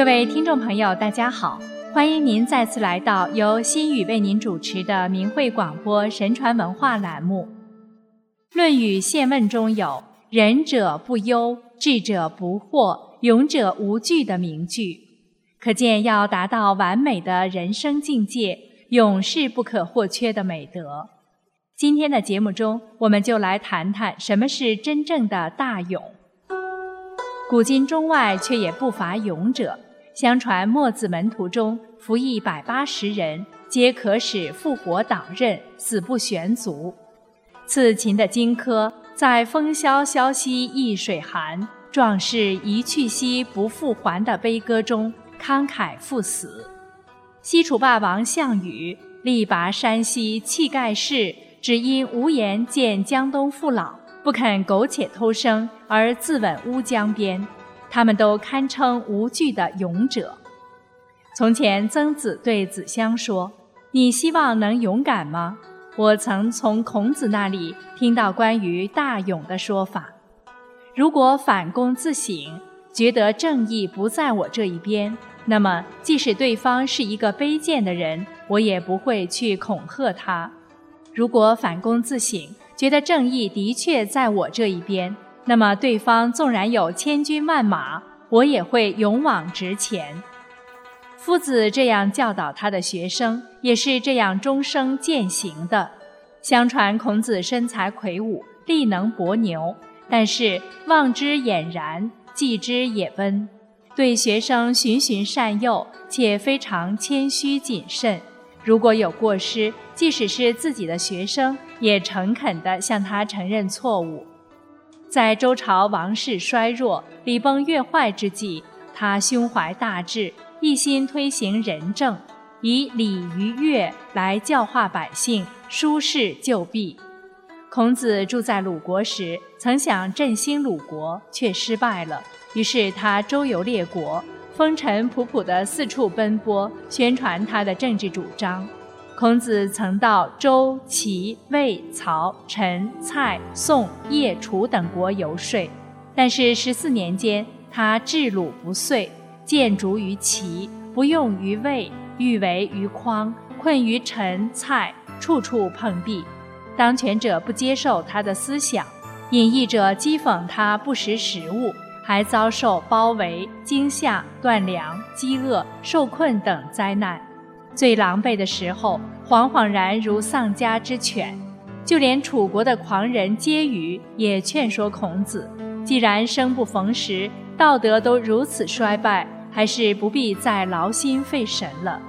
各位听众朋友，大家好，欢迎您再次来到由心语为您主持的明慧广播神传文化栏目。《论语·宪问》中有“仁者不忧，智者不惑，勇者无惧”的名句，可见要达到完美的人生境界，勇是不可或缺的美德。今天的节目中，我们就来谈谈什么是真正的大勇。古今中外，却也不乏勇者。相传墨子门徒中，服役百八十人，皆可使复活党刃，死不悬足。刺秦的荆轲在“风萧萧兮易水寒，壮士一去兮不复还”的悲歌中慷慨赴死。西楚霸王项羽力拔山兮气盖世，只因无颜见江东父老，不肯苟且偷生而自刎乌江边。他们都堪称无惧的勇者。从前，曾子对子香说：“你希望能勇敢吗？”我曾从孔子那里听到关于大勇的说法。如果反躬自省，觉得正义不在我这一边，那么即使对方是一个卑贱的人，我也不会去恐吓他；如果反躬自省，觉得正义的确在我这一边，那么对方纵然有千军万马，我也会勇往直前。夫子这样教导他的学生，也是这样终生践行的。相传孔子身材魁梧，力能搏牛，但是望之俨然，记之也温。对学生循循善诱，且非常谦虚谨慎。如果有过失，即使是自己的学生，也诚恳地向他承认错误。在周朝王室衰弱、礼崩乐坏之际，他胸怀大志。一心推行仁政，以礼于乐来教化百姓，舒适救弊。孔子住在鲁国时，曾想振兴鲁国，却失败了。于是他周游列国，风尘仆仆地四处奔波，宣传他的政治主张。孔子曾到周、齐、魏、曹、陈、蔡、宋、叶、楚等国游说，但是十四年间，他治鲁不遂。建筑于齐，不用于魏，欲为于匡，困于陈、蔡，处处碰壁。当权者不接受他的思想，隐逸者讥讽他不识时务，还遭受包围、惊吓、断粮、饥饿、受困等灾难。最狼狈的时候，惶惶然如丧家之犬。就连楚国的狂人婕妤也劝说孔子：既然生不逢时，道德都如此衰败。还是不必再劳心费神了。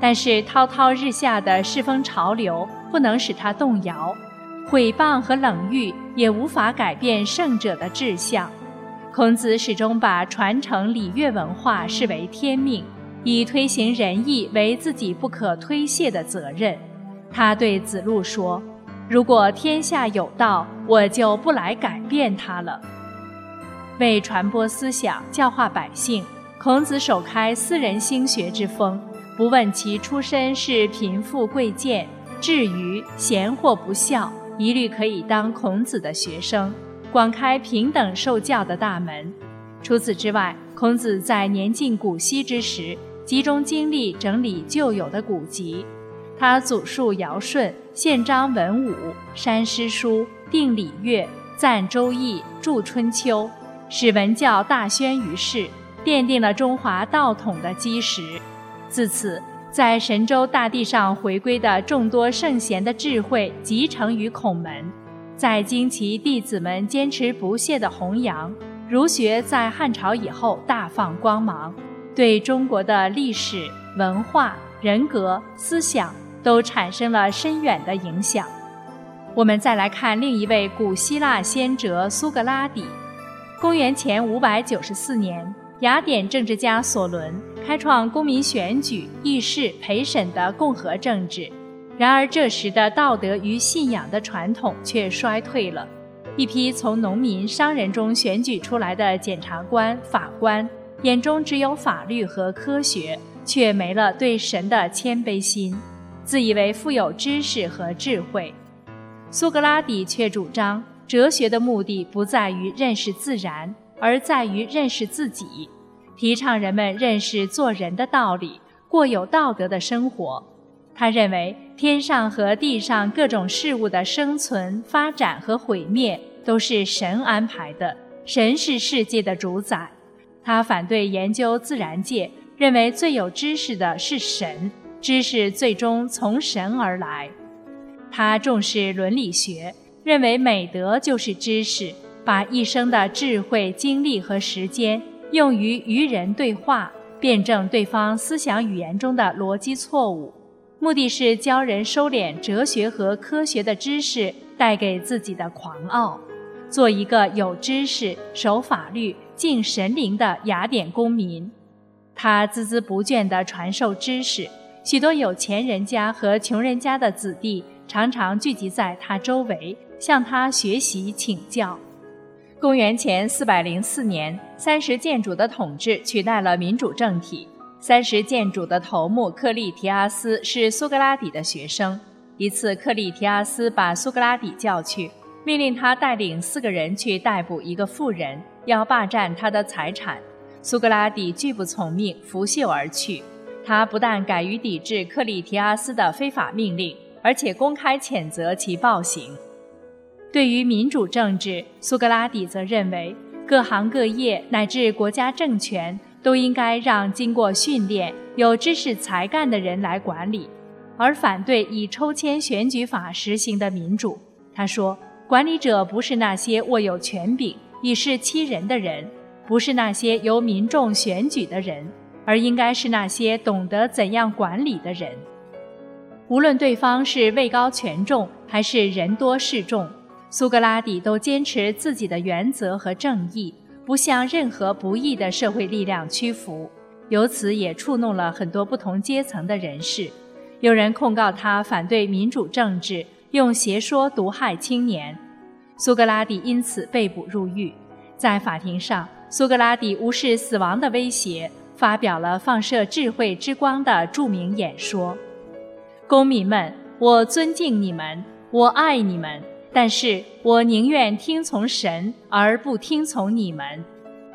但是滔滔日下的世风潮流不能使他动摇，毁谤和冷遇也无法改变圣者的志向。孔子始终把传承礼乐文化视为天命，以推行仁义为自己不可推卸的责任。他对子路说：“如果天下有道，我就不来改变它了。”为传播思想、教化百姓。孔子首开私人兴学之风，不问其出身是贫富贵贱、至于贤或不孝，一律可以当孔子的学生，广开平等受教的大门。除此之外，孔子在年近古稀之时，集中精力整理旧有的古籍。他祖述尧舜，宪章文武，删诗书，定礼乐，赞周易，著春秋，使文教大宣于世。奠定了中华道统的基石。自此，在神州大地上回归的众多圣贤的智慧集成于孔门，在经其弟子们坚持不懈的弘扬，儒学在汉朝以后大放光芒，对中国的历史文化、人格、思想都产生了深远的影响。我们再来看另一位古希腊先哲苏格拉底，公元前五百九十四年。雅典政治家索伦开创公民选举、议事、陪审的共和政治，然而这时的道德与信仰的传统却衰退了。一批从农民、商人中选举出来的检察官、法官，眼中只有法律和科学，却没了对神的谦卑心，自以为富有知识和智慧。苏格拉底却主张，哲学的目的不在于认识自然。而在于认识自己，提倡人们认识做人的道理，过有道德的生活。他认为，天上和地上各种事物的生存、发展和毁灭都是神安排的，神是世界的主宰。他反对研究自然界，认为最有知识的是神，知识最终从神而来。他重视伦理学，认为美德就是知识，把一生的智慧、精力和时间用于与人对话，辩证对方思想语言中的逻辑错误。目的是教人收敛哲学和科学的知识带给自己的狂傲，做一个有知识、守法律、敬神灵的雅典公民。他孜孜不倦地传授知识，许多有钱人家和穷人家的子弟常常聚集在他周围，向他学习请教。公元前四百零四年，三十建主的统治取代了民主政体。三十建主的头目克利提阿斯是苏格拉底的学生。一次，克利提阿斯把苏格拉底叫去，命令他带领四个人去逮捕一个妇人，要霸占他的财产。苏格拉底拒不从命，拂袖而去。他不但敢于抵制克利提阿斯的非法命令，而且公开谴责其暴行。对于民主政治，苏格拉底则认为各行各业乃至国家政权。都应该让经过训练、有知识才干的人来管理，而反对以抽签选举法实行的民主。他说：“管理者不是那些握有权柄、以示欺人的人，不是那些由民众选举的人，而应该是那些懂得怎样管理的人。无论对方是位高权重还是人多势众，苏格拉底都坚持自己的原则和正义。”不向任何不义的社会力量屈服，由此也触弄了很多不同阶层的人士。有人控告他反对民主政治，用邪说毒害青年。苏格拉底因此被捕入狱。在法庭上，苏格拉底无视死亡的威胁，发表了放射智慧之光的著名演说：“公民们，我尊敬你们，我爱你们。”但是我宁愿听从神而不听从你们，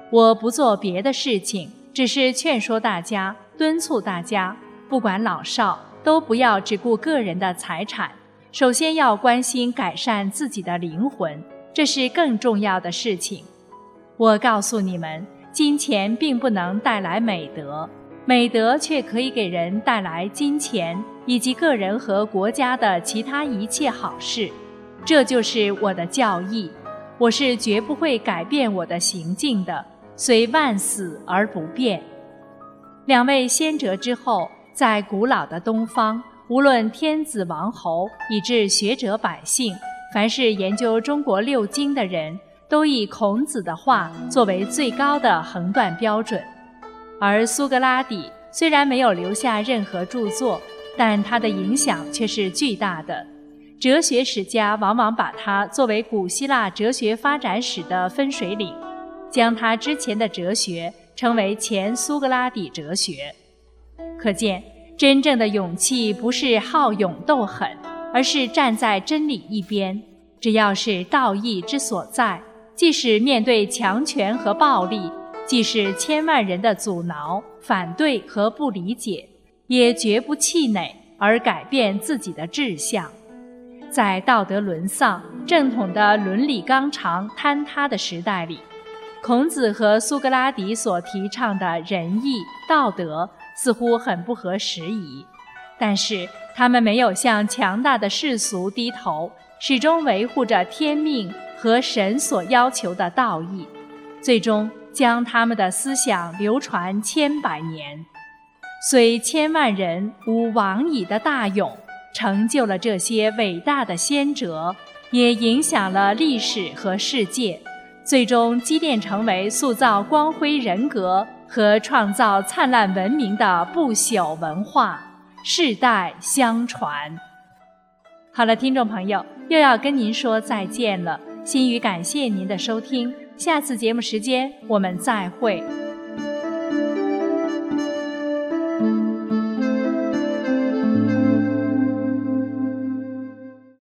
我不做别的事情，只是劝说大家，敦促大家，不管老少，都不要只顾个人的财产，首先要关心改善自己的灵魂，这是更重要的事情。我告诉你们，金钱并不能带来美德，美德却可以给人带来金钱以及个人和国家的其他一切好事。这就是我的教义，我是绝不会改变我的行径的，虽万死而不变。两位先哲之后，在古老的东方，无论天子王侯，以至学者百姓，凡是研究中国六经的人，都以孔子的话作为最高的横断标准。而苏格拉底虽然没有留下任何著作，但他的影响却是巨大的。哲学史家往往把他作为古希腊哲学发展史的分水岭，将他之前的哲学称为前苏格拉底哲学。可见，真正的勇气不是好勇斗狠，而是站在真理一边。只要是道义之所在，即使面对强权和暴力，即使千万人的阻挠、反对和不理解，也绝不气馁而改变自己的志向。在道德沦丧、正统的伦理纲常坍塌的时代里，孔子和苏格拉底所提倡的仁义道德似乎很不合时宜。但是，他们没有向强大的世俗低头，始终维护着天命和神所要求的道义，最终将他们的思想流传千百年。虽千万人无往矣的大勇。成就了这些伟大的先哲，也影响了历史和世界，最终积淀成为塑造光辉人格和创造灿烂文明的不朽文化，世代相传。好了，听众朋友，又要跟您说再见了。心语感谢您的收听，下次节目时间我们再会。